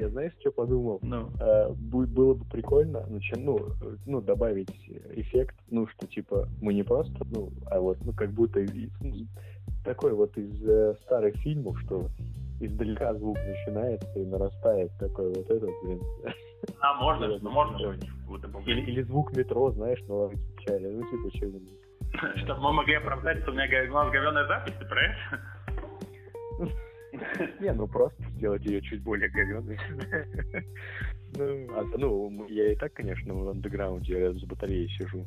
Я знаешь, что подумал? Ну. Бу- Было бы прикольно, ну, чем, ну, ну, добавить эффект, ну, что, типа, мы не просто, ну, а вот, ну, как будто из- ну, такой вот из э, старых фильмов, что издалека звук начинается и нарастает такой вот этот, блин. А, можно, ну, можно что-нибудь бы Или, или звук метро, знаешь, на лавке чая, ну, типа, что-нибудь. Чтобы мы могли оправдать, что у меня у нас говёная запись, ты про это? Не, ну просто сделать ее чуть более говёной. Ну, а, ну, я и так, конечно, в андеграунде рядом с батареей сижу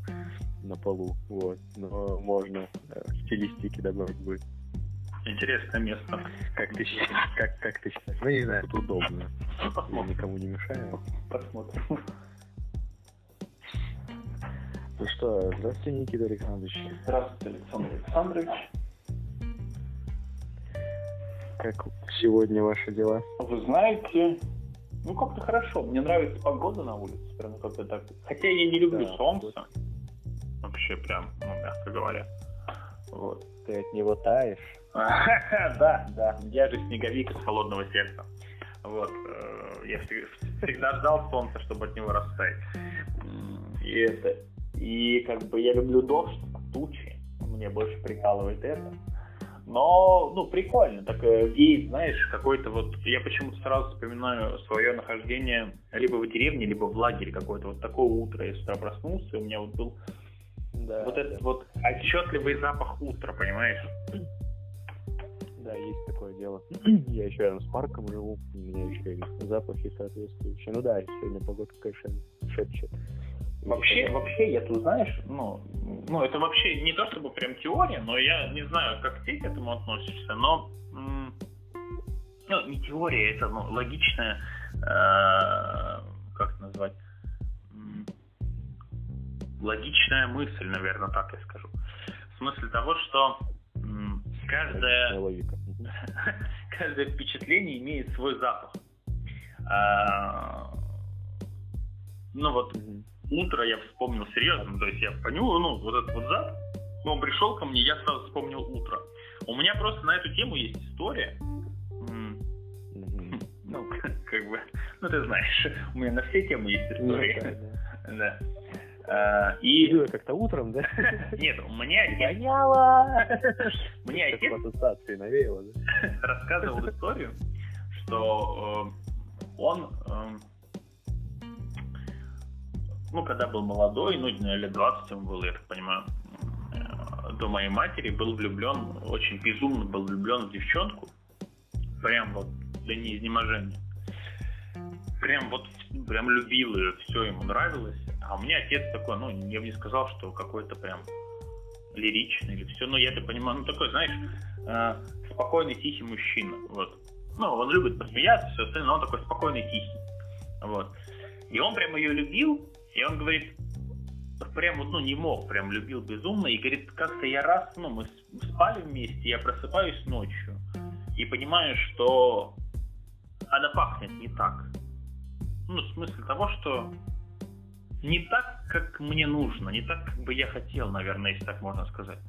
на полу, вот. Но можно э, стилистики добавить будет. Интересное место. Как ты считаешь? Как, как ты считаешь? Ну, не знаю, тут удобно. Я никому не мешаю. Посмотрим. Ну что, здравствуйте, Никита Александрович. Здравствуйте, Александр Александрович. Как сегодня ваши дела? Вы знаете, ну как-то хорошо. Мне нравится погода на улице, прям как-то так. Хотя я не люблю Да, солнце. Вообще прям, ну, мягко говоря. Вот. Ты от него таешь? Да, да. Я же снеговик из холодного сердца. Вот. э, Я всег- всегда ждал солнца, чтобы от него растаять. И это. И как бы я люблю дождь, тучи. Мне больше прикалывает это. Но, ну, прикольно. Так э, и, знаешь, какой-то вот... Я почему-то сразу вспоминаю свое нахождение либо в деревне, либо в лагере какое-то. Вот такое утро. Я с утра проснулся, и у меня вот был Да. вот этот вот отчетливый запах утра, понимаешь? Да, есть такое дело. Я еще рядом с парком живу, у меня еще и запахи соответствующие. Ну да, сегодня погода, конечно, шепчет. Вообще, вообще, я тут, знаешь, ну, ну, это вообще не то чтобы прям теория, но я не знаю, как ты к этому относишься, но, ну, не теория, это, ну, логичная, э, как назвать, логичная мысль, наверное, так я скажу. В смысле того, что. Мгм. каждое впечатление имеет свой запах. А, ну вот. Утро я вспомнил серьезно, то есть я понюхал, ну, вот этот вот запах, он пришел ко мне, я сразу вспомнил утро. У меня просто на эту тему есть история. Ну, как бы, ну ты знаешь, у меня на все темы есть Ну, истории. да. А, И я как-то утром, да? нет, у меня я- Гоняла! мне отец ассоциации навеяло, да? рассказывал историю, что э, он, э, ну, когда был молодой, ну, лет 20 ему было, я так понимаю, э, до моей матери был влюблен, очень безумно был влюблен в девчонку, прям вот до неизнеможения. Прям вот, прям любил ее, все ему нравилось. А у меня отец такой, ну, я бы не сказал, что какой-то прям лиричный или все, но я это понимаю, ну, такой, знаешь, э, спокойный, тихий мужчина, вот. Ну, он любит посмеяться, все остальное, но он такой спокойный, тихий, вот. И он прям ее любил, и он говорит, прям вот, ну, не мог, прям любил безумно, и говорит, как-то я раз, ну, мы спали вместе, я просыпаюсь ночью, и понимаю, что она пахнет не так. Ну, в смысле того, что не так, как мне нужно, не так, как бы я хотел, наверное, если так можно сказать.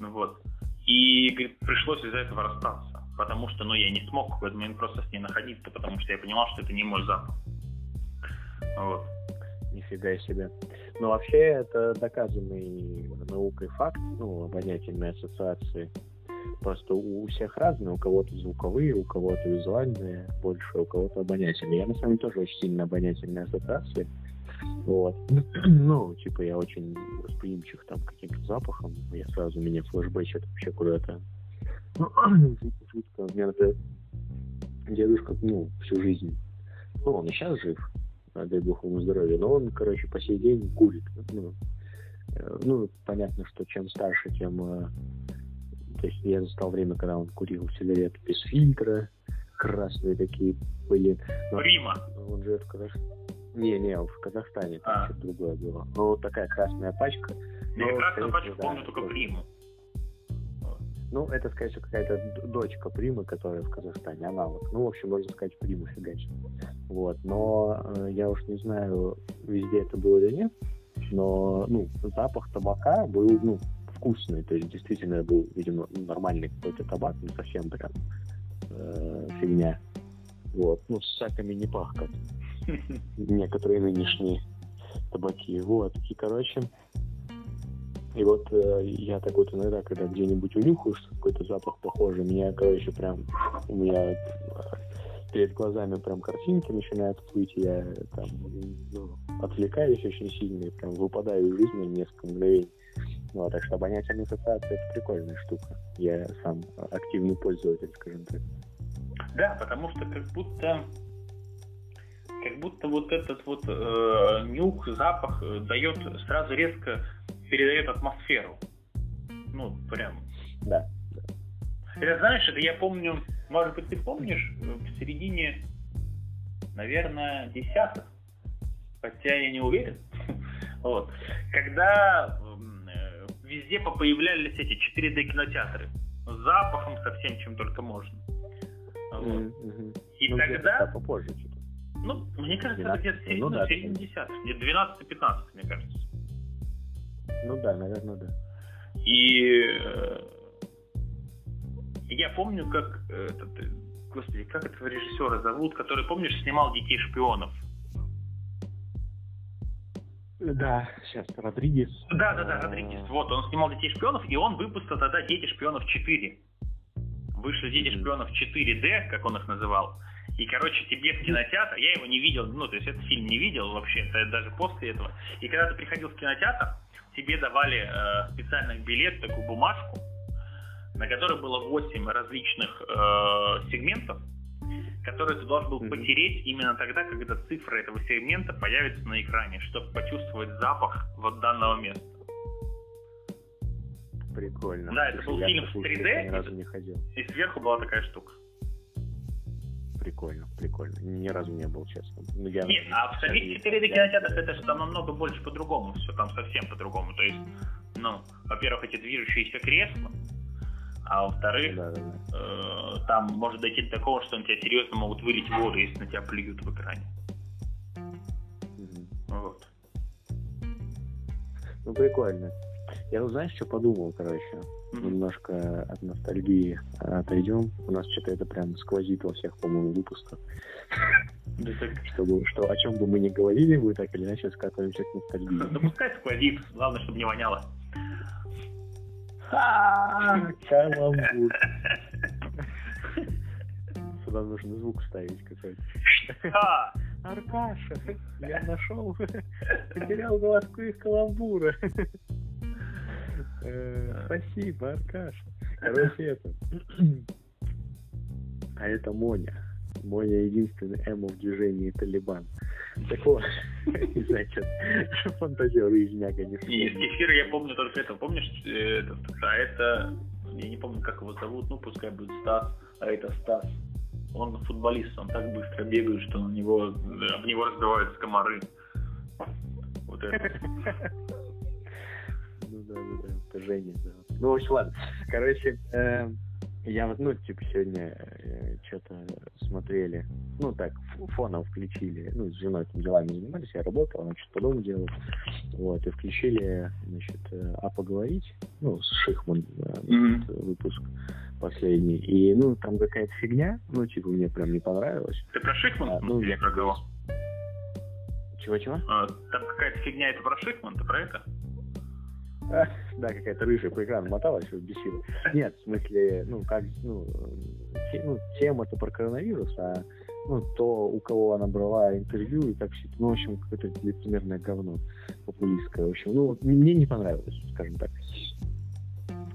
Ну Вот. И, говорит, пришлось из-за этого расстаться. Потому что, ну, я не смог в какой-то момент просто с ней находиться, потому что я понимал, что это не мой запах. Вот. Нифига себе. Ну, вообще, это доказанный наукой факт, ну, обонятельной ассоциации. Просто у всех разные, у кого-то звуковые, у кого-то визуальные больше, у кого-то обонятельные. Я, на самом деле, тоже очень сильно обонятельная ассоциация. Вот. Ну, типа, я очень восприимчив там каким-то запахам. Я сразу меня флешбэчит вообще куда-то. Жутко. У меня, например, дедушка, ну, всю жизнь. Ну, он и сейчас жив, а, дай бог ему здоровья, но он, короче, по сей день курит. Ну, э, ну, понятно, что чем старше, тем... э, То есть я застал время, когда он курил сигареты без фильтра, красные такие были. Но Прима. он живет в Казахстане. Не, не, в Казахстане, там А. что-то другое было. Ну, вот такая красная пачка. Я Ну, красную пачку всего, помню да, только приму. Ну, это, скорее всего, какая-то дочка Примы, которая в Казахстане, аналог. Ну, в общем, можно сказать, Приму фигачит. Вот, но э, я уж не знаю, везде это было или нет, но, ну, запах табака был, ну, вкусный, то есть действительно был, видимо, нормальный какой-то табак, не совсем прям э, фигня. Вот. Ну, с саками не пахнут. Некоторые нынешние табаки. Вот. И, короче, и вот э, я так вот иногда, когда где-нибудь унюхаю, что какой-то запах похожий, меня, короче, прям, у меня э, перед глазами прям картинки начинают выйти, я там ну, отвлекаюсь очень сильно и прям выпадаю из жизни несколько мгновений. Ну, а так что обонятельная ассоциация это прикольная штука. Я сам активный пользователь, скажем так. Да, потому что как будто как будто вот этот вот э, нюх, запах э, дает сразу резко передает атмосферу. Ну, прям. Да. Это знаешь, это я помню, может быть, ты помнишь, в середине, наверное, десятых, хотя я не уверен, вот, когда э, везде появлялись эти 4D кинотеатры с запахом, со всем, чем только можно. Вот. Mm-hmm. И ну, тогда... попозже что-то. Ну, мне кажется, это где-то середина, ну, да, середина десятых, где-то 12-15, мне кажется. Ну да, наверное, да. И э, я помню, как этот, господи, как этого режиссера зовут, который, помнишь, снимал «Детей шпионов». Да, сейчас Родригес. Да, да, да, Родригес. Вот, он снимал «Детей шпионов», и он выпустил тогда «Дети шпионов 4». Вышли «Дети шпионов 4D», как он их называл. И, короче, тебе в кинотеатр, я его не видел, ну, то есть этот фильм не видел вообще, даже после этого. И когда ты приходил в кинотеатр, тебе давали э, специальный билет, такую бумажку, на которой было 8 различных э, сегментов, которые ты должен был потереть именно тогда, когда цифра этого сегмента появится на экране, чтобы почувствовать запах вот данного места. Прикольно. Да, это был фильм в 3D, и, не ходил. и сверху была такая штука прикольно, прикольно. Ни разу не был, честно. Ну, я Нет, а в Советских 4D кинотеатрах это же там намного больше по-другому все, там совсем по-другому. То есть, ну, во-первых, эти движущиеся кресла, а во-вторых, да, да, да. Э, там может дойти до такого, что на тебя серьезно могут вылить воду, если на тебя плюют в экране. Угу. Вот. Ну, прикольно. Я, ну, знаешь, что подумал, короче? Mm-hmm. Немножко от ностальгии отойдем. У нас что-то это прям сквозит во всех, по-моему, выпусках. Чтобы, что, о чем бы мы ни говорили, мы так или иначе скатываемся к ностальгии. Да пускай сквозит, главное, чтобы не воняло. Каламбур. Сюда нужно звук ставить какой-то. Аркаша, я нашел, потерял глазку из каламбура. Э, спасибо, Аркаша. Короче, это... А это Моня. Моня единственный эмо в движении Талибан. Так вот, значит, фантазер из няга не Из кефира я помню только это. Помнишь, э, этот, а это, я не помню, как его зовут, ну, пускай будет Стас, а это Стас. Он футболист, он так быстро бегает, что на него, об него разбиваются комары. Вот это. Ну да, да, да, это Женя, да. Ну, в общем, ладно. Короче, э, я вот, ну, типа, сегодня э, что-то смотрели, ну, так, фоном включили, ну, с женой там делами занимались, я работал, она что-то по дому делала, вот, и включили, значит, э, «А поговорить», ну, с Шихман э, mm-hmm. выпуск последний, и, ну, там какая-то фигня, ну, типа, мне прям не понравилось. Ты про Шихман? А, ну, я про кого? Чего-чего? А, там какая-то фигня, это про Шихман, ты про это? Да, какая-то рыжая по экрану моталась, бесила. Нет, в смысле, ну, как, ну, ну тема-то про коронавирус, а ну, то, у кого она брала интервью и так все, ну, в общем, какое-то лицемерное говно популистское. В общем, ну, мне не понравилось, скажем так.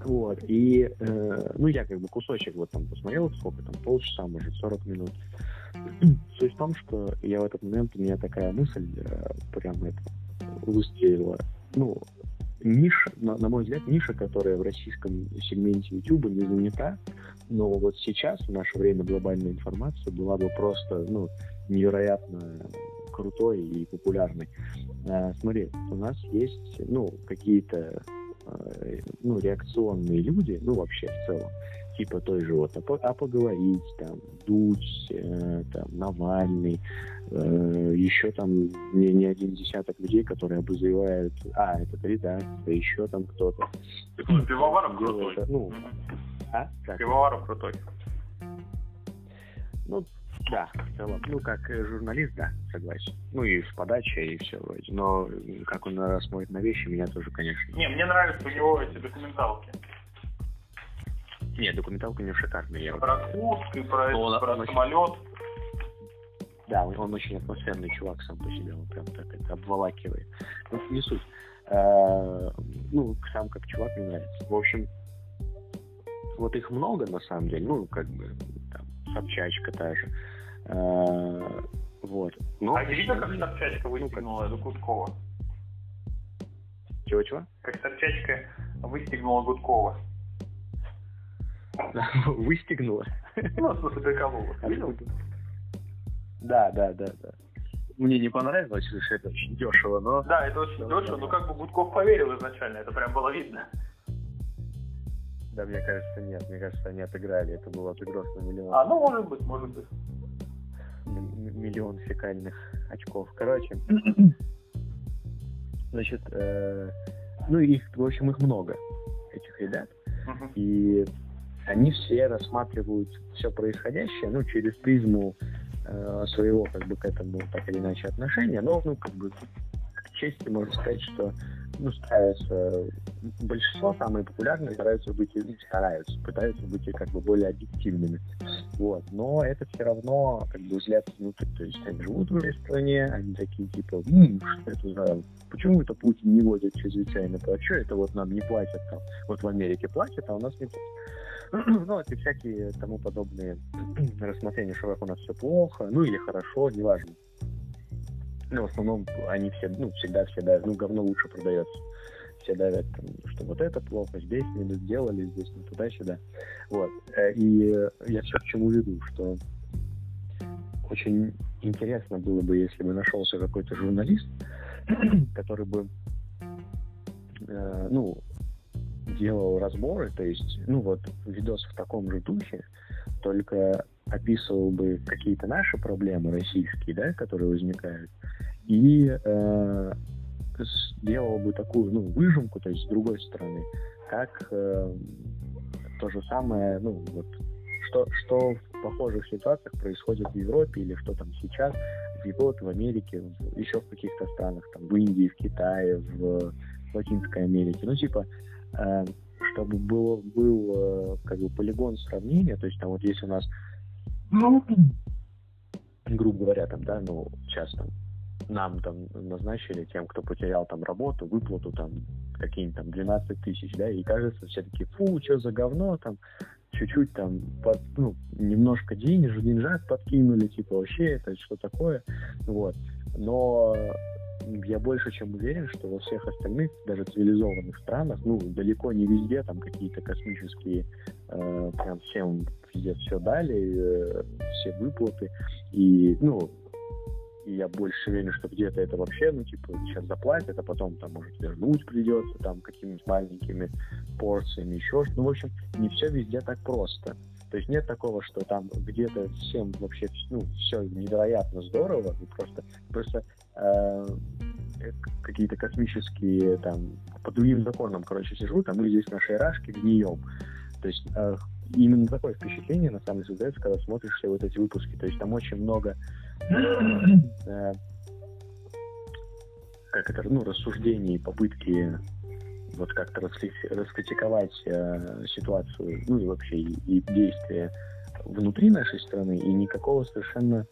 Вот, и, э, ну, я как бы кусочек вот там посмотрел, сколько там, полчаса, может, 40 минут. Суть в том, что я в этот момент, у меня такая мысль э, прям это выстрелила. Ну, ниша, на, на мой взгляд, ниша, которая в российском сегменте YouTube не занята, но вот сейчас, в наше время, глобальная информация была бы просто, ну, невероятно крутой и популярной. А, смотри, у нас есть, ну, какие-то, а, ну, реакционные люди, ну, вообще в целом, типа той же вот, а, а поговорить, там, Дудь, э, там, Навальный, э, еще там не, не один десяток людей, которые обозревают, а, это редакция, еще там кто-то. Пивоваров крутой. Это, ну, а? Так. Пивоваров крутой. Ну, Да, в целом. Ну, как журналист, да, согласен. Ну, и с подачей, и все вроде. Но как он смотрит на вещи, меня тоже, конечно. Не, мне нравятся у него эти документалки. Не, документалка не шикарная. Я про Курск и про, он, про он самолет. Да, он, он очень атмосферный чувак сам по себе, он прям так это обволакивает. Ну, не суть. А, ну, сам как чувак мне нравится. В общем, вот их много на самом деле, ну, как бы, там, Собчачка та же. А, вот. Но, а видно, как Собчачка выстегнула ну, как... Гудкова? Чего-чего? Как Собчачка выстегнула Гудкова. Выстегнула. Ну, в смысле, приколола. Да, да, да, да. Мне не понравилось, что это очень дешево, но... Да, это очень дешево, но как бы Гудков поверил изначально, это прям было видно. Да, мне кажется, нет. Мне кажется, они отыграли. Это был отыгрыш на миллион. А, ну, может быть, может быть. миллион фекальных очков. Короче, значит, э, ну, их, в общем, их много, этих ребят. Uh-huh. И они все рассматривают все происходящее, ну, через призму э, своего, как бы, к этому так или иначе отношения, но, ну, как бы, к чести можно сказать, что ну, стараются, большинство самые популярные стараются быть, ну, стараются, пытаются быть как бы более объективными. Вот. Но это все равно как бы взгляд внутрь. То есть они живут в этой стране, они такие типа, М, что это за... Почему это Путин не водит чрезвычайно? Что это вот нам не платят там? Вот в Америке платят, а у нас не платят. ну, и всякие тому подобные рассмотрения, что у нас все плохо, ну или хорошо, неважно. Ну, в основном они все, ну, всегда все давят, ну, говно лучше продается. Все давят, там, что вот это плохо, здесь не сделали, здесь не туда-сюда. Вот. Э, и я все к чему веду, что очень интересно было бы, если бы нашелся какой-то журналист, который бы, э, ну, делал разборы, то есть, ну вот, видос в таком же духе, только описывал бы какие-то наши проблемы российские, да, которые возникают, и э, сделал бы такую, ну, выжимку, то есть с другой стороны, как э, то же самое, ну, вот, что, что в похожих ситуациях происходит в Европе или что там сейчас в Европе, в Америке, в, еще в каких-то странах, там, в Индии, в Китае, в Латинской Америке. Ну, типа, чтобы было, был э, как бы полигон сравнения, то есть там вот если у нас, грубо говоря, там, да, ну, сейчас там нам там назначили тем, кто потерял там работу, выплату там какие-нибудь там 12 тысяч, да, и кажется, все таки фу, что за говно, там, чуть-чуть там, под, ну, немножко денег, деньжат подкинули, типа, вообще, это что такое, вот. Но я больше чем уверен, что во всех остальных, даже цивилизованных странах, ну, далеко не везде там какие-то космические, э, прям всем везде все дали, э, все выплаты, и, ну, и я больше уверен, что где-то это вообще, ну, типа, сейчас заплатят, а потом там, может, вернуть придется, там, какими-нибудь маленькими порциями, еще что Ну, в общем, не все везде так просто. То есть нет такого, что там где-то всем вообще, ну, все невероятно здорово, просто, просто э, какие-то космические, там, по другим законам, короче, сижу, там мы здесь на шейрашке гнием. То есть э, именно такое впечатление, на самом деле, создается, когда смотришь все вот эти выпуски. То есть там очень много э, как это, ну, рассуждений, попытки вот как-то раскритиковать э, ситуацию, ну и вообще и, и действия внутри нашей страны, и никакого совершенно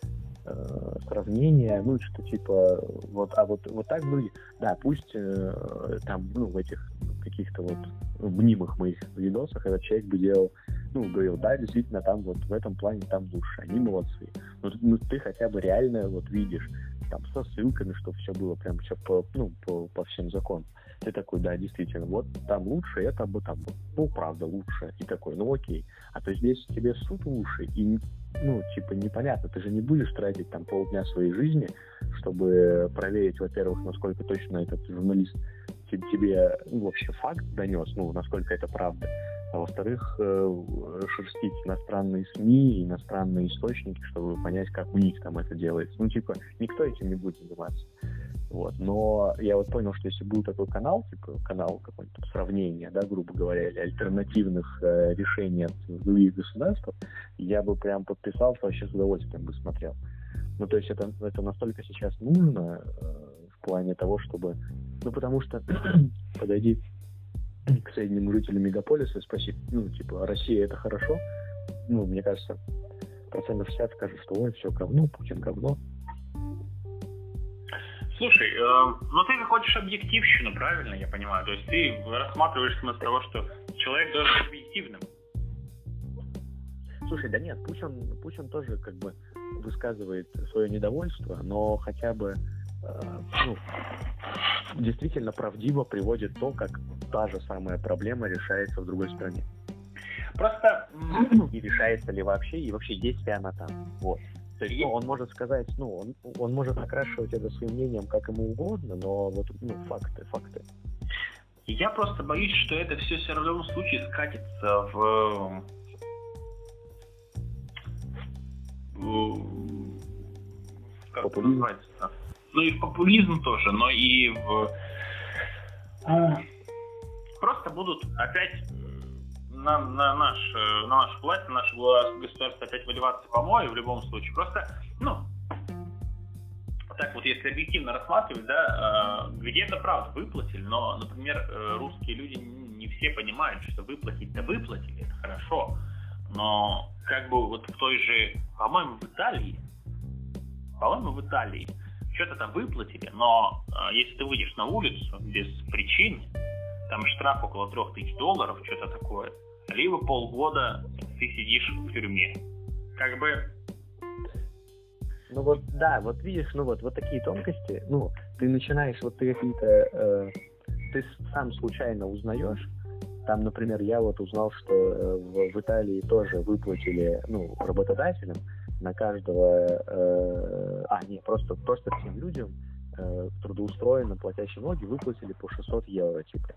э, сравнения, ну что типа вот, а вот вот так были, да, пусть э, там, ну в этих каких-то вот мнимых моих видосах этот человек бы делал, ну говорил, да, действительно там вот в этом плане там лучше, они молодцы, но ну, ты хотя бы реально вот видишь там со ссылками, чтобы все было прям все по, ну, по, по всем законам. Ты такой, да, действительно, вот там лучше, это бы там, ну, правда, лучше. И такой, ну, окей. А то здесь тебе суд лучше, и, ну, типа, непонятно, ты же не будешь тратить там полдня своей жизни, чтобы проверить, во-первых, насколько точно этот журналист тебе, ну, вообще факт донес, ну, насколько это правда, а во-вторых, э, шерстить иностранные СМИ, иностранные источники, чтобы понять, как у них там это делается. Ну, типа, никто этим не будет заниматься. Вот. Но я вот понял, что если был такой канал, типа канал какой-то сравнения, да, грубо говоря, или альтернативных э, решений от других государств, я бы прям подписался, вообще с удовольствием бы смотрел. Ну, то есть это, это настолько сейчас нужно э, в плане того, чтобы... Ну, потому что подойди к среднему жителю мегаполиса и спроси, ну, типа, Россия это хорошо? Ну, мне кажется, процентов 60 скажут, что ой, все говно, Путин говно. Слушай, э, ну ты хочешь объективщину, правильно я понимаю? То есть ты рассматриваешь смысл того, что человек должен быть объективным. Слушай, да нет, пусть он, пусть он тоже как бы высказывает свое недовольство, но хотя бы э, ну, действительно правдиво приводит то, как та же самая проблема решается в другой стране. Просто... И решается ли вообще, и вообще есть ли она там. Вот. То есть, ну, он может сказать, ну, он, он может окрашивать это своим мнением как ему угодно, но вот, ну, факты, факты. Я просто боюсь, что это все все равно в любом случае скатится в, в как популизм. называется? Ну и в популизм тоже, но и в а, просто будут опять на, на, наш, э, на нашу власть, на наше государство опять выливаться помои в любом случае. Просто, ну, так вот, если объективно рассматривать, да, э, где-то, правда, выплатили, но, например, э, русские люди не все понимают, что выплатить-то выплатили, это хорошо, но как бы вот в той же, по-моему, в Италии, по-моему, в Италии что-то там выплатили, но если ты выйдешь на улицу без причин, там штраф около 3000 долларов, что-то такое, либо полгода ты сидишь в тюрьме. Как бы... Ну вот, да, вот видишь, ну вот, вот такие тонкости, ну, ты начинаешь, вот ты какие-то, э, ты сам случайно узнаешь, там, например, я вот узнал, что э, в, в Италии тоже выплатили, ну, работодателям на каждого, э, а, не, просто, просто всем людям э, трудоустроенным, платящим налоги, выплатили по 600 евро, типа.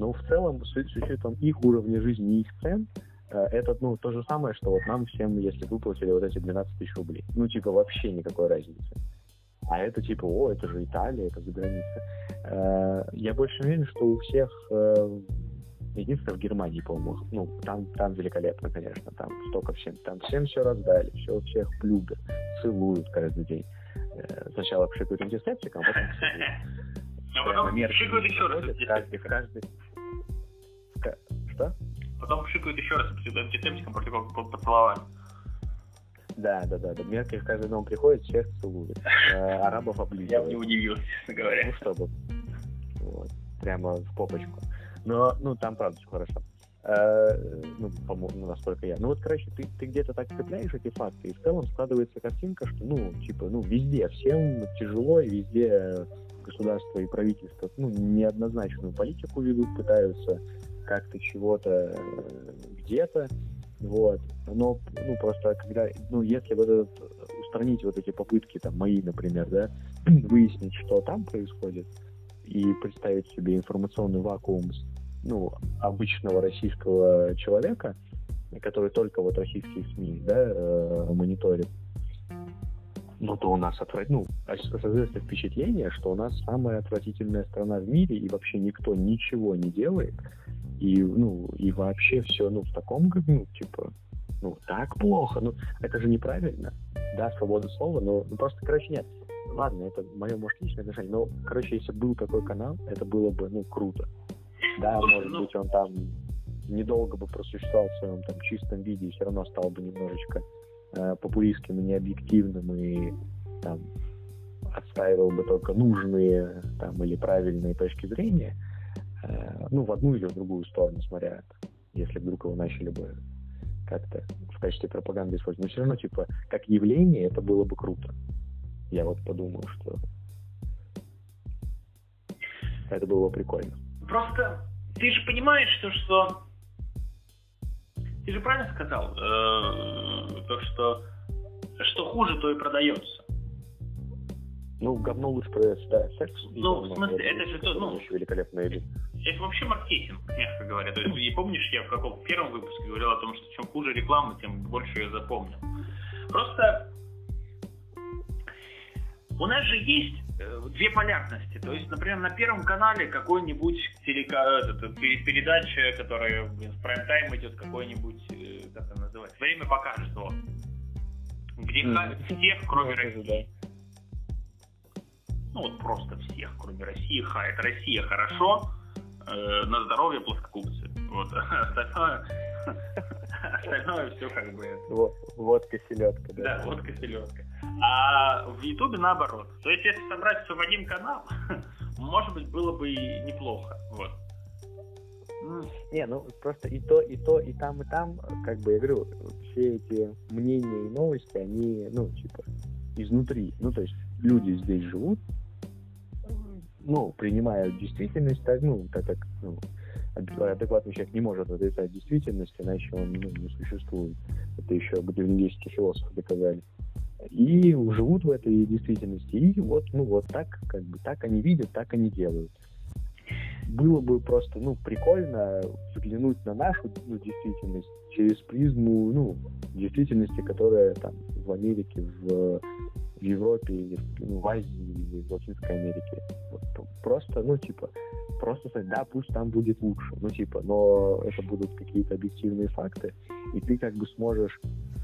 Но в целом, с, с учетом их уровня жизни и их цен, э, это, ну, то же самое, что вот нам всем, если выплатили вот эти 12 тысяч рублей. Ну, типа, вообще никакой разницы. А это типа, о, это же Италия, это за граница. Э, я больше уверен, что у всех э, Единственное, в Германии, по-моему, ну, там, там великолепно, конечно, там столько всем, там всем все раздали, все всех любят, целуют каждый день. Сначала пшикают антисептиком, а потом А потом пшикают еще раз каждый, каждый... Что? Потом пшикают еще раз антисептиком после того, как поцеловали. Да, да, да. Меркель каждый дом приходит, всех целует. Э, арабов облизывает. Я бы не удивился, честно говоря. Ну, чтобы. Вот. Прямо в попочку. Но, ну, там правда все хорошо. Э, ну, по-моему, насколько я. Ну вот, короче, ты, ты где-то так цепляешь эти факты, и в целом складывается картинка, что, ну, типа, ну, везде всем тяжело, и везде государство и правительство, ну, неоднозначную политику ведут, пытаются как-то чего-то э, где-то, вот. Но, ну, просто когда, ну, если вот этот, устранить вот эти попытки, там, мои, например, да, выяснить, что там происходит, и представить себе информационный вакуум ну, обычного российского человека, который только вот российские СМИ да, э, мониторит, ну, то у нас отврат... ну, создается впечатление, что у нас самая отвратительная страна в мире, и вообще никто ничего не делает, и, ну, и вообще все, ну, в таком, ну, типа, ну, так плохо, ну, это же неправильно, да, свобода слова, но ну, просто, короче, нет, ладно, это мое, может, личное отношение, но, короче, если был такой канал, это было бы, ну, круто. Да, может быть, он там недолго бы просуществовал в своем там чистом виде и все равно стал бы немножечко э, популистским и необъективным и там отстаивал бы только нужные там или правильные точки зрения, э, ну, в одну или в другую сторону, смотря, если вдруг его начали бы как-то в качестве пропаганды использовать. Но все равно, типа, как явление это было бы круто. Я вот подумал, что это было бы прикольно. Просто ты же понимаешь, что, что ты же правильно сказал, э, то, что что хуже, то и продается. Ну, говно лучше продается, да, секс. Ну, в смысле, это, же то, ну... Еще великолепная или... Это вообще маркетинг, мягко говоря. То есть, и помнишь, я в каком первом выпуске говорил о том, что чем хуже реклама, тем больше я запомнил. Просто у нас же есть э, две полярности. То есть, например, на Первом канале какой-нибудь телека... этот, передача, которая в прайм-тайм идет, какой-нибудь, э, как это называется, время покажет его. Где mm. всех, кроме России. Ну вот просто всех, кроме России, хает. Россия хорошо, э, на здоровье плоскогубцы. Вот. Остальное, остальное все как бы... Водка, селедка. Да, да водка, селедка. А в Ютубе наоборот. То есть, если собрать все в один канал, может быть, было бы и неплохо. Вот. Не, ну просто и то, и то, и там, и там, как бы я говорю, все эти мнения и новости, они, ну, типа, изнутри. Ну, то есть люди здесь живут, ну, принимают действительность так, ну, так как, ну, адекватный человек не может отрицать действительность, иначе он ну, не существует. Это еще древнегреческие философы доказали. И живут в этой действительности. И вот, ну, вот так, как бы, так они видят, так они делают. Было бы просто, ну, прикольно взглянуть на нашу ну, действительность через призму, ну, действительности, которая там в Америке, в в Европе или в Азии или в Латинской Америке. Вот, просто, ну, типа, просто сказать, да, пусть там будет лучше, ну, типа, но это будут какие-то объективные факты, и ты как бы сможешь,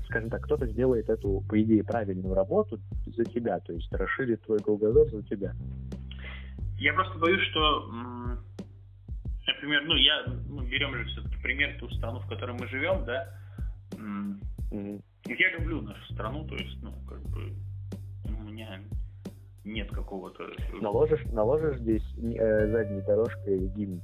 скажем так, кто-то сделает эту, по идее, правильную работу за тебя, то есть расширит твой кругозор за тебя. Я просто боюсь, что, например, ну, я, ну, берем же все-таки пример ту страну, в которой мы живем, да, mm-hmm. я люблю нашу страну, то есть, ну, как бы, меня нет какого-то... Наложишь, наложишь здесь э, задней дорожкой гимн.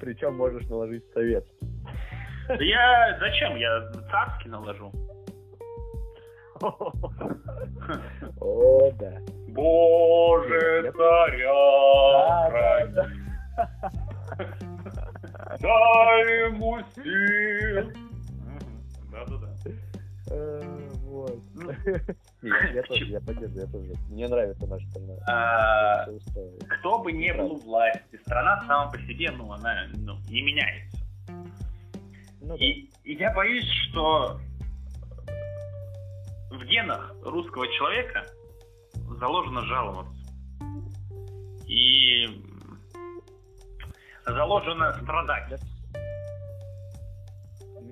Причем можешь наложить советский. Да я... Зачем? Я царский наложу. О, да. Боже, царя. Дай ему сил да-да-да. Э, вот. Ну, я тоже, я поддерживаю, я тоже. Мне нравится наша страна. Кто бы не был у власти, страна сама по себе, ну, она ну, не меняется. Ну и я боюсь, что в генах русского человека заложено жаловаться. И заложено страдать.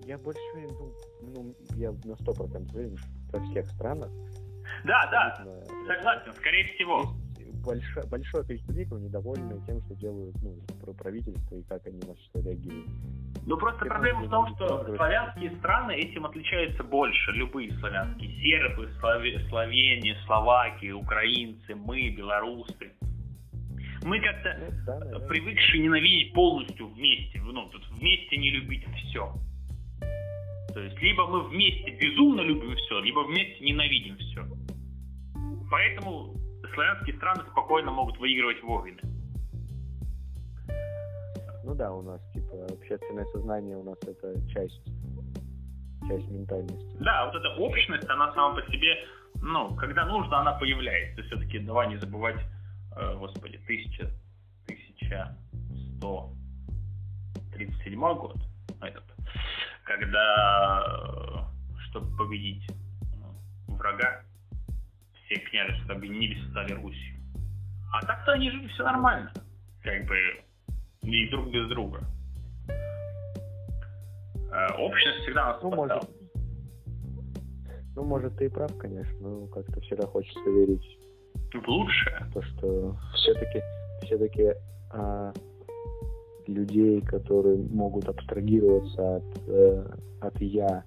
Я больше ну, ну, я на сто процентов уверен, что во всех странах. Да, да, согласен, скорее всего. Большое, большое количество людей недовольны тем, что делают ну, правительство и как они на что реагируют. Ну просто Все проблема в том, что славянские страны этим отличаются больше, любые славянские. Сербы, Славе, Словения, Словакии, украинцы, мы, белорусы. Мы как-то ну, да, привыкшие ненавидеть полностью вместе, ну, тут вместе не любить все. То есть либо мы вместе безумно любим все, либо вместе ненавидим все. Поэтому славянские страны спокойно могут выигрывать войны. Ну да, у нас типа общественное сознание у нас это часть часть ментальности. Да, вот эта общность, она сама по себе, ну, когда нужно, она появляется. Все-таки давай не забывать, э, господи, тысяча, тысяча сто тридцать седьмой год, этот, когда, э, чтобы победить э, врага, все княжества объединились и стали Русью. А так-то они жили все нормально, как бы, и друг без друга. Э, общность всегда нас ну, может, ну, может, ты и прав, конечно, но как-то всегда хочется верить в лучшее. То, что все-таки все-таки а, людей, которые могут абстрагироваться от, э, от я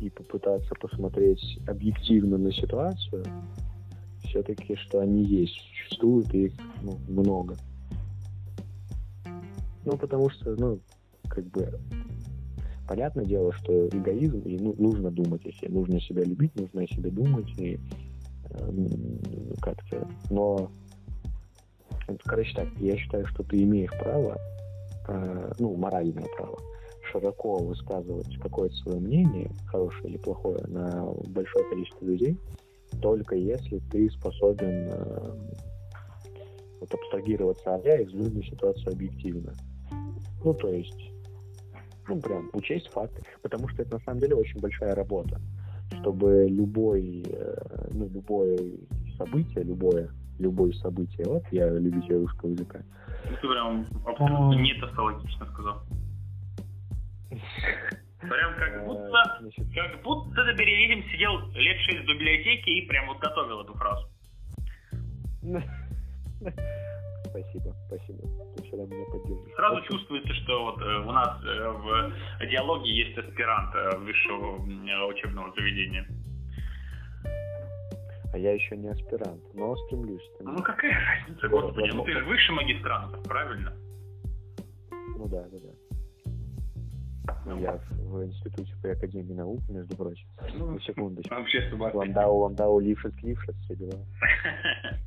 и попытаться посмотреть объективно на ситуацию, все-таки, что они есть, существуют, и их ну, много. Ну, потому что, ну, как бы, понятное дело, что эгоизм, и ну, нужно думать о себе, нужно себя любить, нужно о себе думать, и э, как-то, но, короче так, я считаю, что ты имеешь право э, ну, моральное право широко высказывать какое-то свое мнение, хорошее или плохое, на большое количество людей, только если ты способен э, вот, абстрагироваться от я и взглянуть ситуацию объективно. Ну, то есть, ну, прям, учесть факты, потому что это на самом деле очень большая работа. чтобы любой, ну, любое событие, любое, любое событие, вот я любитель русского языка. Ну, ты прям абсолютно не тавтологично сказал. Прям как э, будто, как будто ты перед этим сидел лет шесть в библиотеке и прям вот готовил эту фразу. Спасибо, спасибо. Ты всегда меня поддерживаешь. Сразу спасибо. чувствуется, что вот э, у нас э, в диалоге есть аспирант высшего учебного заведения. А я еще не аспирант, но стремлюсь. стремлюсь. Ну какая разница, господи, ну ты же высший магистрант, правильно? Ну да, да, да. Ну, я в институте при Академии наук, между прочим. Ну, секундочку. Вообще Ландау, Ландау, Лившиц, Лившиц, все дела.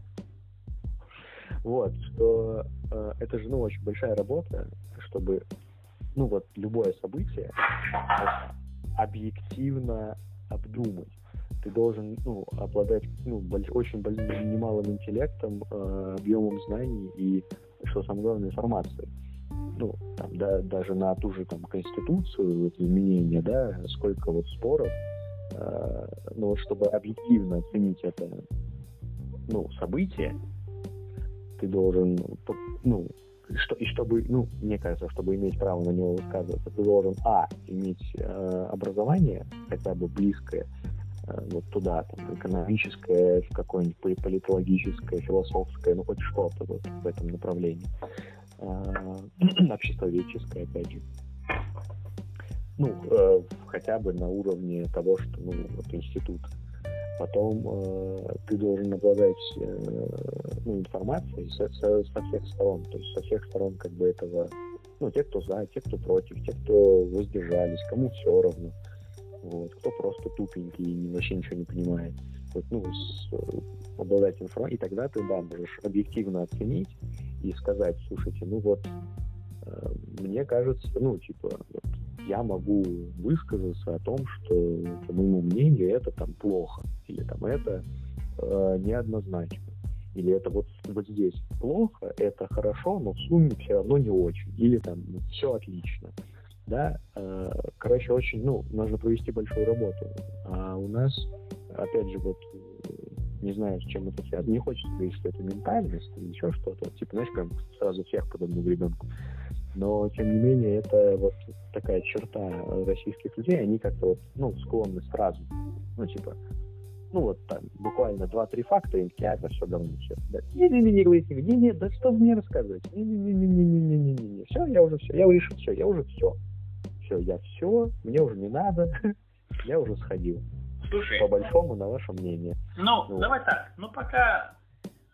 Вот, что э, это же, ну, очень большая работа, чтобы, ну, вот, любое событие объективно обдумать. Ты должен, ну, обладать, ну, очень немалым интеллектом, э, объемом знаний и, что самое главное, информацией. Ну, там, да, даже на ту же там конституцию, вот, изменения, да, сколько вот споров, э, ну, вот, чтобы объективно оценить это, ну, событие, ты должен, ну, что, и чтобы, ну, мне кажется, чтобы иметь право на него высказываться, ты должен, а, иметь э, образование, хотя бы близкое, вот туда, там, экономическое, какое-нибудь политологическое, философское, ну, хоть что-то вот в этом направлении. Э, обществоведческое, опять же. Ну, э, хотя бы на уровне того, что, ну, вот институт. Потом э, ты должен обладать э, ну, информацией со, со, со всех сторон. То есть со всех сторон как бы этого, ну, те, кто за, те, кто против, те, кто воздержались, кому все равно. Вот, кто просто тупенький и вообще ничего не понимает. Вот, ну, с, обладать информацией, и тогда ты, да, можешь объективно оценить и сказать, слушайте, ну вот, э, мне кажется, ну, типа, вот, я могу высказаться о том, что, по моему мнению, это там плохо, или там это э, неоднозначно, или это вот, вот здесь плохо, это хорошо, но в сумме все равно не очень, или там ну, все отлично. Да, э, короче, очень, ну, нужно провести большую работу. А у нас, опять же, вот не знаю, с чем это связано. Не хочется говорить, что это ментальность или еще что-то. Типа, знаешь, как сразу всех под одну гребенку. Но, тем не менее, это вот такая черта российских людей, они как-то вот, ну, склонны сразу. Ну, типа, ну, вот там, буквально два-три факта, и а, это все говно, все. Да. Не-не-не, не говорите, не-не, да что мне рассказывать? Не-не-не-не-не-не-не-не, все, я уже все, я решил все, я уже все. Все, я все, мне уже не надо, я уже сходил. Слушай. По большому, на ваше мнение. Ну, ну, давай так. Ну, пока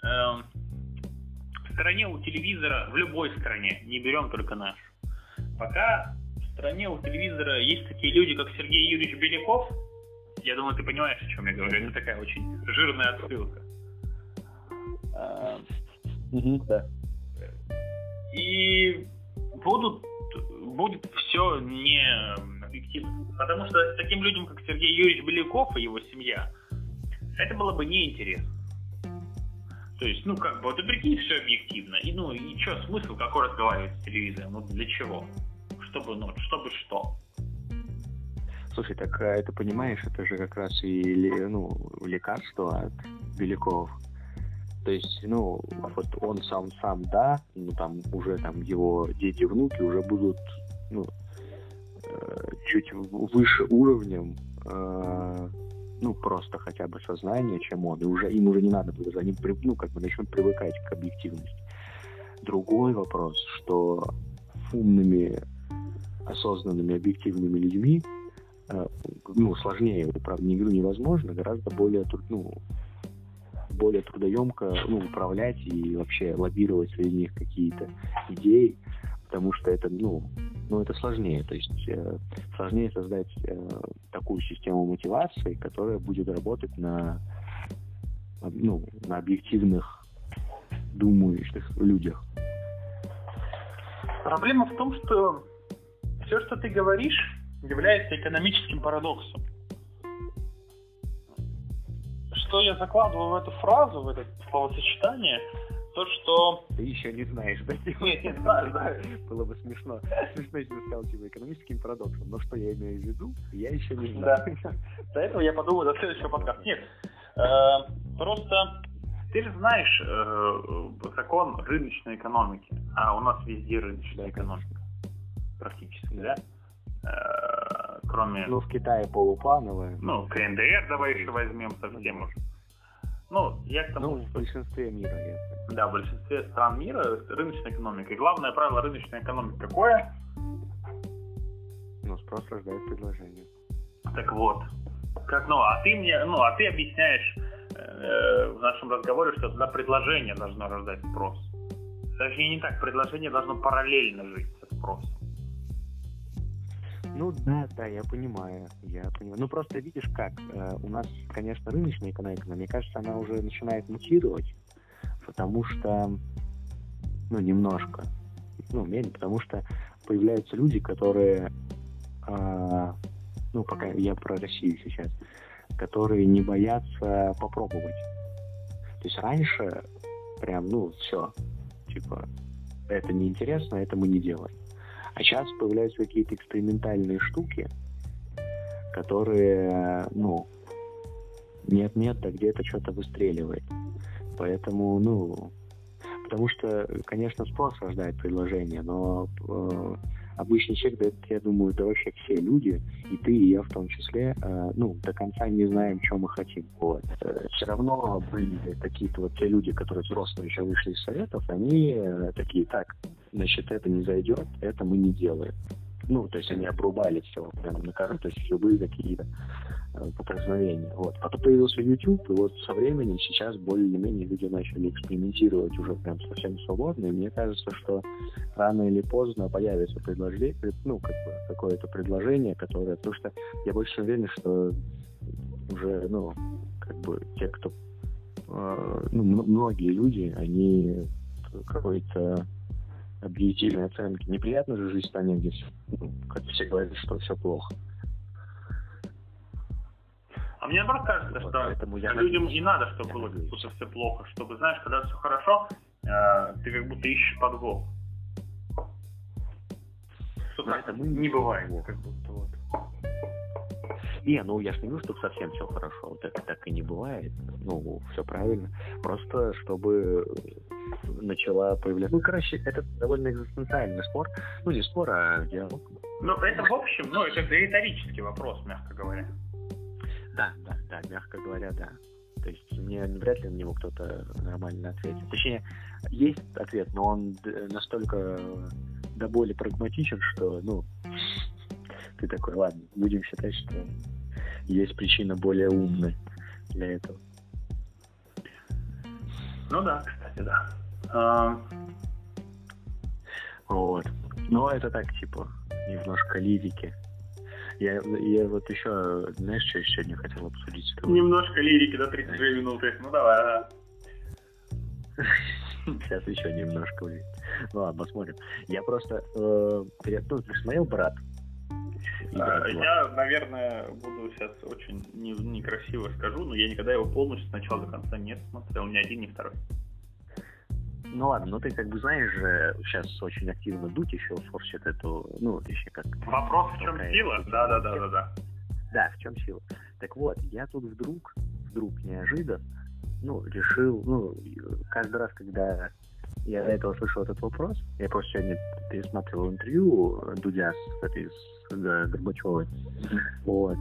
э, в стране у телевизора, в любой стране, не берем только наш, пока в стране у телевизора есть такие люди, как Сергей Юрьевич Беляков, я думаю, ты понимаешь, о чем я говорю. Это такая очень жирная отсылка. Угу, да. И будут, будет все не объективно. Потому что таким людям, как Сергей Юрьевич Беляков и его семья, это было бы неинтересно. То есть, ну, как бы, вот и прикинь, все объективно. И, ну, и что, смысл какой разговаривать с телевизором? Ну, для чего? Чтобы, ну, чтобы что? Слушай, так а это понимаешь, это же как раз и ну, лекарство от Беляков. То есть, ну, вот он сам сам, да, ну там уже там его дети, внуки уже будут, ну, Э, чуть выше уровнем, э, ну, просто хотя бы сознание, чем он, и уже им уже не надо будет, они, ну, как бы начнут привыкать к объективности. Другой вопрос, что умными, осознанными, объективными людьми, э, ну, сложнее, правда, не говорю невозможно, гораздо более, ну, более трудоемко ну, управлять и вообще лоббировать среди них какие-то идеи, потому что это, ну, ну, это сложнее. То есть э, сложнее создать э, такую систему мотивации, которая будет работать на, ну, на объективных, думающих людях. Проблема в том, что все, что ты говоришь, является экономическим парадоксом. Что я закладываю в эту фразу, в это словосочетание, то, что... Ты еще не знаешь, да? Нет, не знаю, да. Было бы смешно. Смешно, если бы сказал, типа, экономическим парадоксом. Но что я имею в виду, я еще не знаю. Да. До этого я подумаю до следующего подкаста. Нет, э, просто ты же знаешь э, закон рыночной экономики, а у нас везде рыночная экономика. Практически, да? Кроме... Ну, в Китае полуплановая. Ну, КНДР давай еще возьмем совсем уже. Ну, я к тому, ну, в большинстве мира, если. Да, в большинстве стран мира рыночная экономика. И главное правило рыночной экономики какое? Ну, спрос рождает предложение. Так вот. Как, ну, а ты мне, ну, а ты объясняешь э, в нашем разговоре, что тогда предложение должно рождать спрос. Точнее, не так, предложение должно параллельно жить со спросом. Ну да, да, я понимаю, я понимаю. Ну просто видишь как, э, у нас, конечно, рыночная экономика, но мне кажется, она уже начинает мутировать, потому что, ну немножко, ну менее, потому что появляются люди, которые, э, ну пока я про Россию сейчас, которые не боятся попробовать. То есть раньше прям, ну все, типа, это неинтересно, это мы не делаем. А сейчас появляются какие-то экспериментальные штуки, которые, ну, нет-нет, да где-то что-то выстреливает. Поэтому, ну, потому что, конечно, спрос рождает предложение, но э, обычный человек, да, я думаю, да вообще все люди, и ты, и я в том числе, э, ну, до конца не знаем, что мы хотим. Вот. Э, все равно были такие-то вот те люди, которые взрослые еще вышли из советов, они э, такие, так, значит, это не зайдет, это мы не делаем. Ну, то есть они обрубали все прям на кору, то есть любые какие-то э, поползновения. Вот. Потом появился YouTube, и вот со временем сейчас более-менее люди начали экспериментировать уже прям совсем свободно, и мне кажется, что рано или поздно появится предложение, ну, как бы какое-то предложение, которое, потому что я больше уверен, что уже, ну, как бы те, кто, э, ну, многие люди, они какой-то объективной оценки. Неприятно же жить в стране, где ну, как все говорят, что все плохо. А мне наоборот кажется, вот, что я людям и надо, чтобы было как будто все плохо, чтобы, знаешь, когда все хорошо, э, ты как будто ищешь подвох. Что это мы не бывает, как будто вот. Не, ну я же не говорю, что совсем все хорошо. Так, так и не бывает. Ну, все правильно. Просто чтобы начала появляться. Ну, короче, это довольно экзистенциальный спор. Ну, не спор, а диалог. Ну, это в общем, ну, это риторический вопрос, мягко говоря. Да, да, да, мягко говоря, да. То есть мне вряд ли на него кто-то нормально ответит. Точнее, есть ответ, но он настолько до боли прагматичен, что, ну, ты такой, ладно, будем считать, что есть причина более умная для этого. Ну да, кстати, да. А... Вот. Ну, это так, типа, немножко лирики. Я, я вот еще, знаешь, что сегодня хотел обсудить тобой? Немножко лирики до 32 минуты. Ну, давай. Сейчас еще немножко. Ну ладно, посмотрим. Я просто... Э, ну, ты смотрел «Брат»? А, я, наверное, буду сейчас очень не, некрасиво скажу, но я никогда его полностью с начала до конца не смотрел, ни один, ни второй. Ну ладно, ну ты как бы знаешь же, сейчас очень активно Дудь еще форсит эту, ну, еще как... Вопрос в чем сила? Да, да, да, да, да. Да, в чем сила. Так вот, я тут вдруг, вдруг неожиданно, ну, решил, ну, каждый раз, когда я до этого слышал этот вопрос, я просто сегодня пересматривал интервью Дудя с этой, с Горбачевой, вот,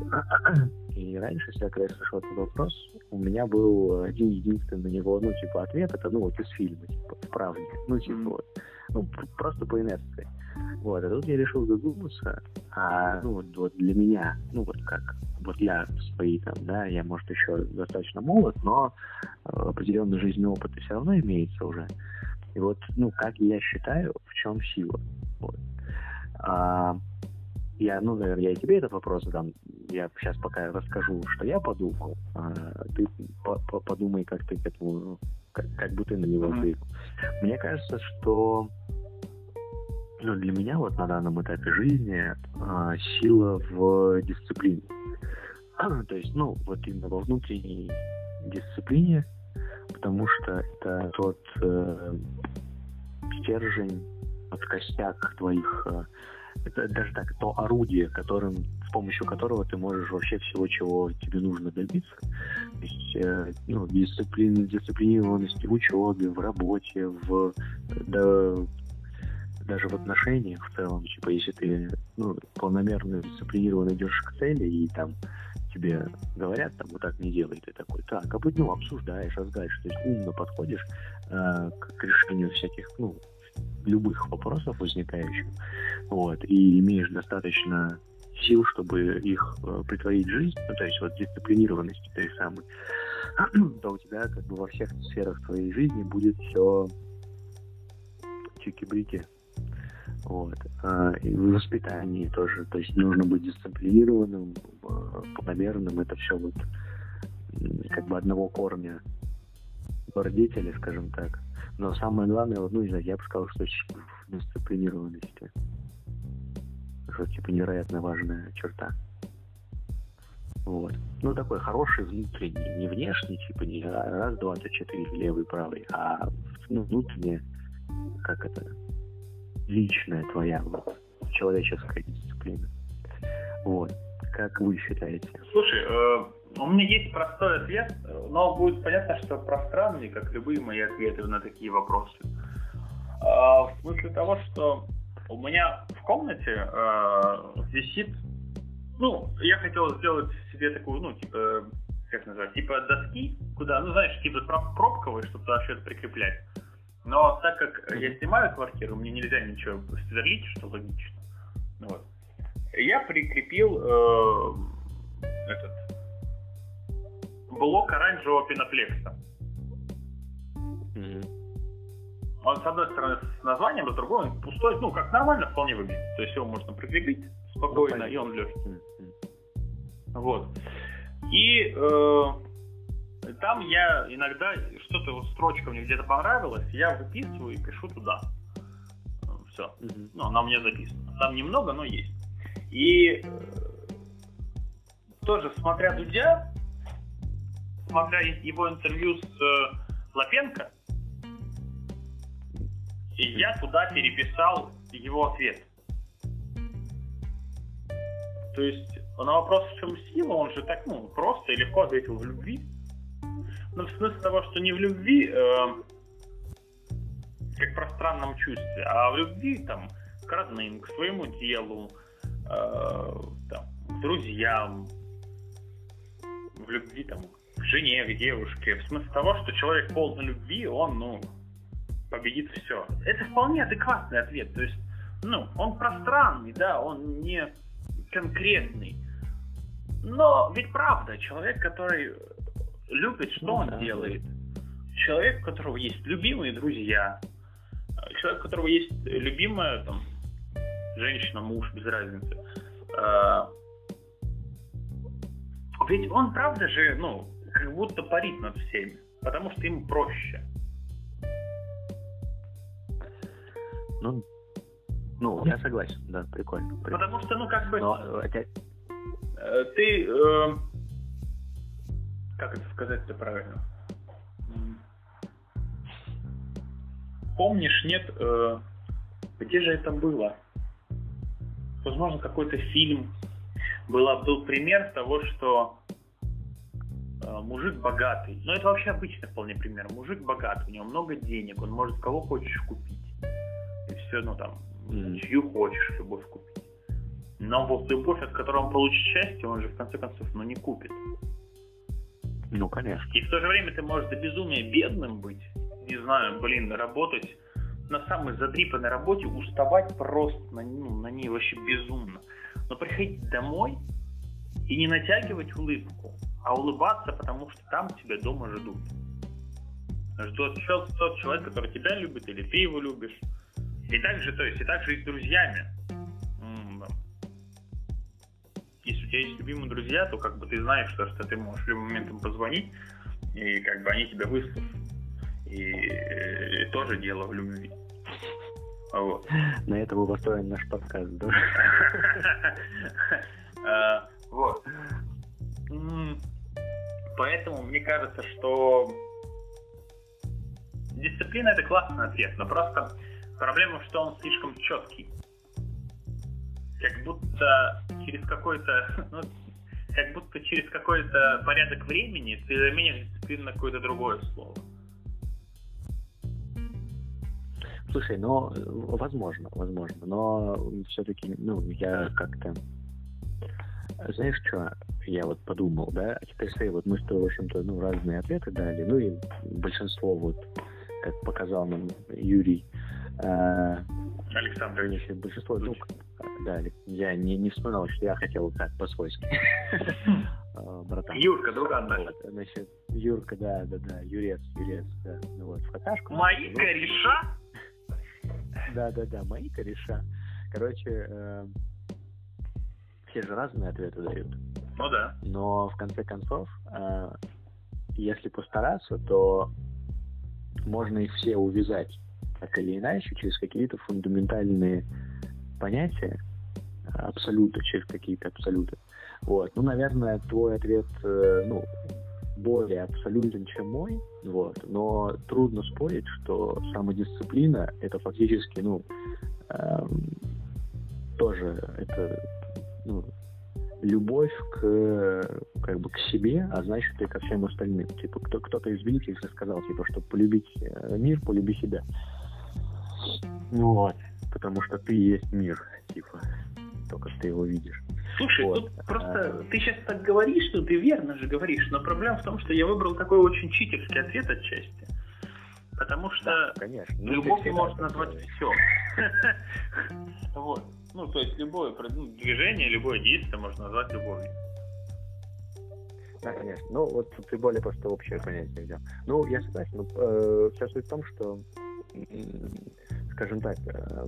и раньше, всегда, когда я слышал этот вопрос, у меня был один единственный на него, ну, типа, ответ, это, ну, вот из фильма, типа, в правде. Ну, типа, mm-hmm. вот. Ну, просто по инерции. Вот, а тут я решил задуматься, а, ну, вот, вот для меня, ну, вот как, вот я свои там, да, я, может, еще достаточно молод, но э, определенный жизненный опыт все равно имеется уже. И вот, ну, как я считаю, в чем сила. Вот. А, я, ну, наверное, я и тебе этот вопрос задам. Я сейчас пока расскажу, что я подумал. А ты по -по подумай, как ты к этому, как, как бы ты на него. Mm-hmm. Мне кажется, что ну, для меня вот на данном этапе жизни а, сила в дисциплине. То есть, ну, вот именно во внутренней дисциплине, потому что это тот э, стержень, тот костяк твоих, э, это даже так, то орудие, которым, с помощью которого ты можешь вообще всего, чего тебе нужно добиться. То есть, э, ну, дисциплин, дисциплинированности в учебе, в работе, в, да, даже в отношениях в целом, типа, если ты ну, полномерно дисциплинированно идешь к цели и там тебе говорят, там, вот так не делай, ты такой, так, а ну, обсуждаешь, разгаешь, то есть умно подходишь э, к решению всяких, ну, любых вопросов возникающих, вот, и имеешь достаточно сил, чтобы их э, притворить в жизнь, ну, то есть вот дисциплинированность той самой, то у тебя как бы во всех сферах твоей жизни будет все чики-брики. Вот. А, и в воспитании тоже. То есть нужно быть дисциплинированным, планомерным. Это все вот как бы одного корня родители, скажем так. Но самое главное, вот, ну, не знаю, я бы сказал, что в дисциплинированности. Что, типа, невероятно важная черта. Вот. Ну, такой хороший внутренний, не внешний, типа, не раз, два, три, четыре, левый, правый, а ну, внутренне, как это, личная твоя вот, человеческая дисциплина. Вот. Как вы считаете? Слушай, э, у меня есть простой ответ, но будет понятно, что пространный, как любые мои ответы на такие вопросы. Э, в смысле того, что у меня в комнате э, висит, ну, я хотел сделать себе такую, ну, типа, как называть, типа доски, куда, ну, знаешь, типа пробковые, чтобы туда что-то прикреплять. Но так как я снимаю квартиру, мне нельзя ничего сверлить, что логично. Вот. Я прикрепил э, этот блок оранжевого пеноплекса. Mm-hmm. Он с одной стороны с названием, а с другой он пустой, ну как нормально вполне выглядит. То есть его можно прикрепить спокойно, ну, и он легкий. Mm-hmm. Вот. И э, там я иногда что-то строчка мне где-то понравилось, я выписываю и пишу туда. Все. Mm-hmm. Ну, она у меня записана. Там немного, но есть. И э, тоже смотря Дудя, смотря его интервью с э, Лапенко, и я туда переписал его ответ. То есть на вопрос, в чем сила, он же так, ну, просто и легко ответил в любви. Ну, в смысле того, что не в любви, э, как пространном чувстве, а в любви, там, к родным, к своему делу, э, там, к друзьям, в любви, там, к жене, к девушке. В смысле того, что человек полон любви, он, ну, победит все. Это вполне адекватный ответ. То есть, ну, он пространный, да, он не конкретный. Но ведь правда, человек, который любит, что ну, он да. делает. Человек, у которого есть любимые друзья, человек, у которого есть любимая там, женщина, муж, без разницы. А, ведь он, правда же, ну, как будто парит над всеми, потому что им проще. Ну, ну, я согласен, да, прикольно. прикольно. Потому что, ну, как бы... Но, опять... Э, ты... Э, как это сказать-то правильно? Помнишь, нет, э, где же это было? Возможно, какой-то фильм. Была, был пример того, что э, мужик богатый. Но это вообще обычный вполне пример. Мужик богатый, у него много денег, он может кого хочешь купить. И все, ну там, mm-hmm. чью хочешь любовь купить. Но вот любовь, от которой он получит счастье, он же в конце концов, ну не купит. Ну, конечно. И в то же время ты можешь до безумия бедным быть, не знаю, блин, работать на самой задрипанной работе, уставать просто на, ну, на ней вообще безумно. Но приходить домой и не натягивать улыбку, а улыбаться, потому что там тебя дома ждут. Ждет тот человек, который тебя любит, или ты его любишь. И также, то есть, и также и с друзьями если у тебя есть любимые друзья, то как бы ты знаешь, что, что ты можешь в любой момент им позвонить, и как бы они тебя выслушают. И, и тоже дело в любви. Вот. На этом был построен наш подкаст, да? А, вот. Поэтому мне кажется, что дисциплина это классный ответ, но просто проблема, что он слишком четкий. Как будто через какой-то, ну, как будто через какой-то порядок времени ты заменишь дисциплину на какое-то другое слово. Слушай, ну, возможно, возможно, но все-таки, ну, я как-то... Знаешь, что я вот подумал, да? А теперь вот мы с тобой, в общем-то, ну, разные ответы дали, ну, и большинство вот, как показал нам Юрий, э, Александр. Большинство, ну, да, я не, не вспоминал, что я хотел так по-свойски. А, братан. Юрка, друган наш. Значит, Юрка, да, да, да, Юрец, Юрец, да, ну вот, в какашку. Мои кореша? Да, да, да, мои кореша. Короче, э, все же разные ответы дают. Ну да. Но в конце концов, э, если постараться, то можно их все увязать так или иначе через какие-то фундаментальные понятия, абсолюты, через какие-то абсолюты. Вот. Ну, наверное, твой ответ, э, ну, более абсолютен, чем мой, вот, но трудно спорить, что самодисциплина это фактически, ну, эм, тоже это, ну, любовь к, как бы к себе, а значит и ко всем остальным. Типа, кто, кто-то из великих сказал, типа, что полюбить э, мир, полюби себя. Вот. Потому что ты есть мир, типа, только ты его видишь. Слушай, вот. тут просто а... ты сейчас так говоришь, что ты верно же говоришь, но проблема в том, что я выбрал такой очень читерский ответ отчасти. Потому что да, конечно. Ну, любовью можно назвать все. Вот. Ну, то есть любое ну, движение, любое действие можно назвать любовью. Да, конечно. Ну, вот ты более просто общее понятие взял. Ну, я согласен. Но, э, вся суть в том, что скажем так, э,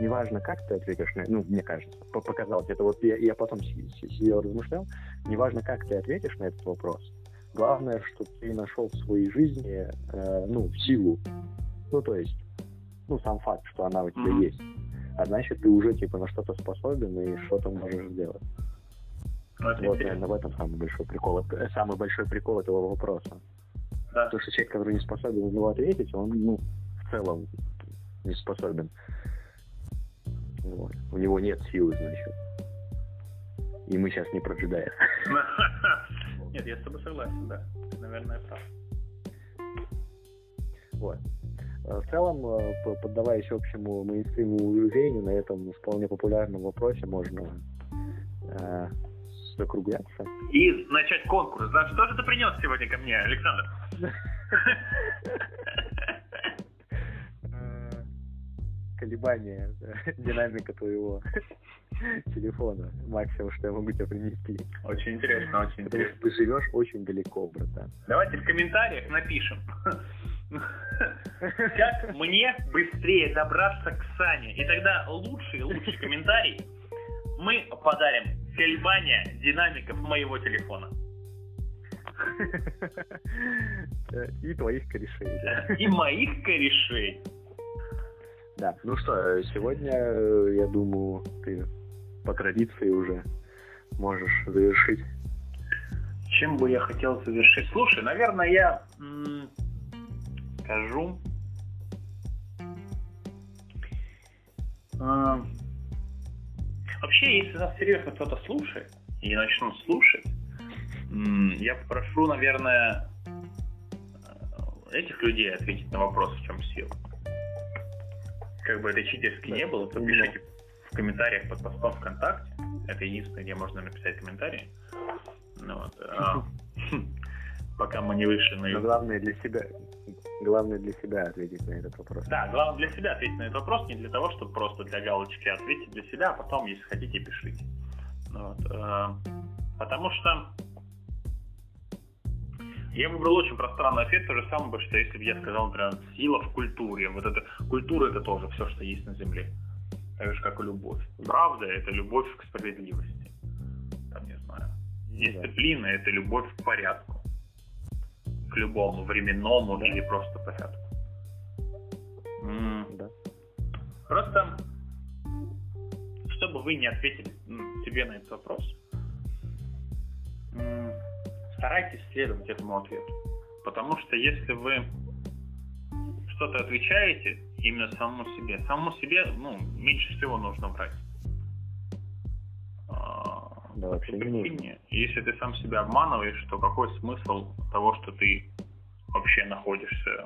неважно, как ты ответишь на, ну, мне кажется, показалось, это вот я, я потом сидел размышлял, неважно, как ты ответишь на этот вопрос, главное, что ты нашел в своей жизни, э, ну, силу, ну, то есть, ну, сам факт, что она у тебя mm-hmm. есть, а значит, ты уже, типа, на что-то способен и что-то можешь сделать. Вот, вот наверное, в этом самый большой прикол, э, самый большой прикол этого вопроса. Да. Потому что человек, который не способен на него ответить, он, ну, в целом не способен. Вот. У него нет силы, значит. И мы сейчас не про джедаев. Нет, я с тобой согласен, да. Ты, наверное, прав. Вот. А в целом, э, поддаваясь общему мейнстриму веянию, на этом вполне популярном вопросе можно э, закругляться. И начать конкурс. Да, что же ты принес сегодня ко мне, Александр? колебания динамика твоего телефона. Максимум, что я могу тебе принести. Очень интересно, очень Потому интересно. что ты живешь очень далеко, братан. Давайте в комментариях напишем. Как мне быстрее добраться к Сане? И тогда лучший, лучший комментарий мы подарим колебания динамиков моего телефона. И твоих корешей. И моих корешей. Да, ну что, сегодня, э, я думаю, ты по традиции уже можешь завершить. Чем бы я хотел завершить? Слушай, наверное, я м- скажу... А, вообще, если нас серьезно кто-то слушает, и начнут слушать, м- я попрошу, наверное, э, этих людей ответить на вопрос, в чем сила как бы это читерски не было, то пишите в комментариях под постом ВКонтакте. Это единственное, где можно написать комментарии. Ну, вот, а, пока мы не вышли на YouTube. главное для себя, главное для себя ответить на этот вопрос. Да, главное для себя ответить на этот вопрос, не для того, чтобы просто для галочки ответить для себя, а потом, если хотите, пишите. Ну вот, э, потому что я выбрал очень пространный ответ, то же самое бы, что если бы я сказал, например, сила в культуре. Вот это культура это тоже все, что есть на Земле. Так же, как и любовь. Правда это любовь к справедливости. Там, не знаю. Дисциплина это любовь к порядку. К любому временному да. или просто порядку. Да. Просто, чтобы вы не ответили себе на этот вопрос, старайтесь следовать этому ответу. Потому что если вы что-то отвечаете именно самому себе. Самому себе, ну, меньше всего нужно брать. А, да, вообще не нужно. Если ты сам себя обманываешь, то какой смысл того, что ты вообще находишься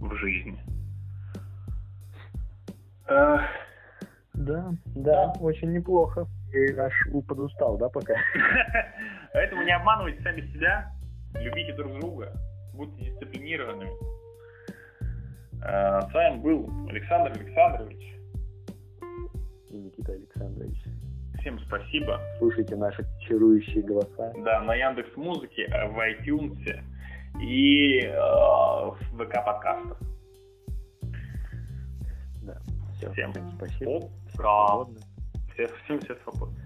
в жизни? Да, да, да, очень неплохо. И аж подустал, да, пока? Поэтому не обманывайте сами себя, любите друг друга, будьте дисциплинированными. А, с вами был Александр Александрович. И Никита Александрович. Всем спасибо. Слушайте наши чарующие голоса. Да, на Яндекс Музыке, в iTunes и э, в ВК подкастах. Да. Все, всем, всем спасибо. Пока. Всем, всем, всем свободно.